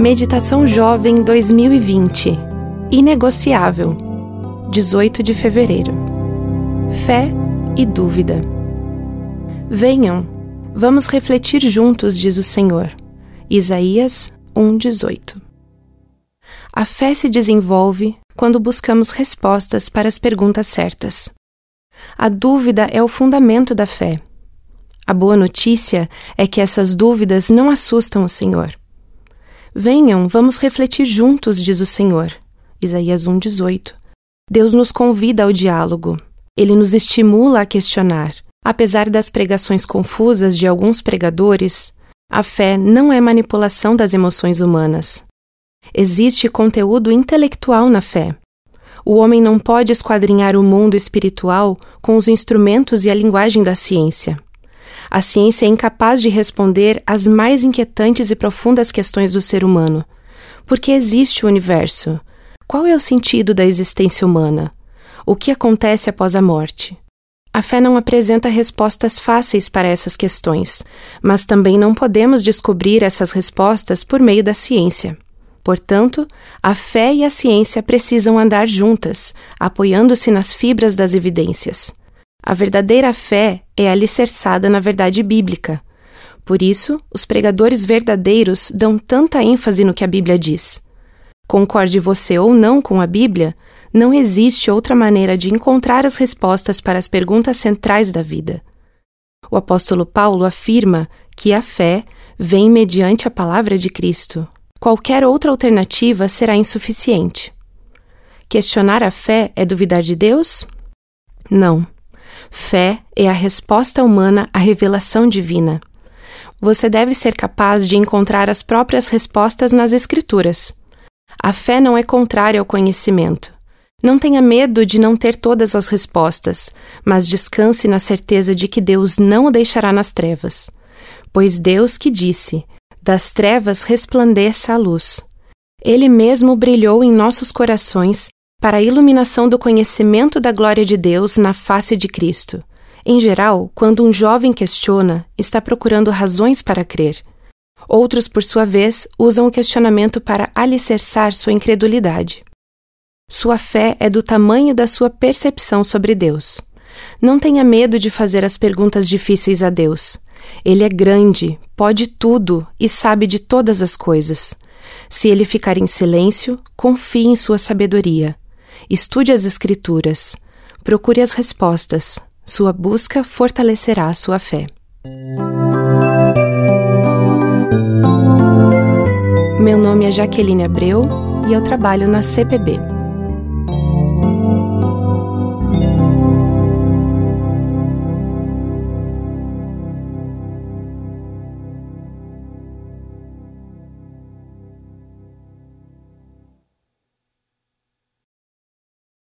Meditação Jovem 2020 Inegociável 18 de fevereiro Fé e dúvida. Venham, vamos refletir juntos, diz o Senhor. Isaías 1:18. A fé se desenvolve quando buscamos respostas para as perguntas certas. A dúvida é o fundamento da fé. A boa notícia é que essas dúvidas não assustam o Senhor. Venham, vamos refletir juntos, diz o Senhor. Isaías 1:18. Deus nos convida ao diálogo. Ele nos estimula a questionar. Apesar das pregações confusas de alguns pregadores, a fé não é manipulação das emoções humanas. Existe conteúdo intelectual na fé. O homem não pode esquadrinhar o mundo espiritual com os instrumentos e a linguagem da ciência. A ciência é incapaz de responder às mais inquietantes e profundas questões do ser humano. Por que existe o universo? Qual é o sentido da existência humana? O que acontece após a morte? A fé não apresenta respostas fáceis para essas questões, mas também não podemos descobrir essas respostas por meio da ciência. Portanto, a fé e a ciência precisam andar juntas, apoiando-se nas fibras das evidências. A verdadeira fé é alicerçada na verdade bíblica. Por isso, os pregadores verdadeiros dão tanta ênfase no que a Bíblia diz. Concorde você ou não com a Bíblia, não existe outra maneira de encontrar as respostas para as perguntas centrais da vida. O apóstolo Paulo afirma que a fé vem mediante a palavra de Cristo. Qualquer outra alternativa será insuficiente. Questionar a fé é duvidar de Deus? Não. Fé é a resposta humana à revelação divina. Você deve ser capaz de encontrar as próprias respostas nas Escrituras. A fé não é contrária ao conhecimento. Não tenha medo de não ter todas as respostas, mas descanse na certeza de que Deus não o deixará nas trevas. Pois Deus que disse: Das trevas resplandeça a luz. Ele mesmo brilhou em nossos corações para a iluminação do conhecimento da glória de Deus na face de Cristo. Em geral, quando um jovem questiona, está procurando razões para crer. Outros, por sua vez, usam o questionamento para alicerçar sua incredulidade. Sua fé é do tamanho da sua percepção sobre Deus. Não tenha medo de fazer as perguntas difíceis a Deus. Ele é grande, pode tudo e sabe de todas as coisas. Se ele ficar em silêncio, confie em sua sabedoria. Estude as Escrituras. Procure as respostas. Sua busca fortalecerá a sua fé. Meu nome é Jaqueline Abreu e eu trabalho na CPB.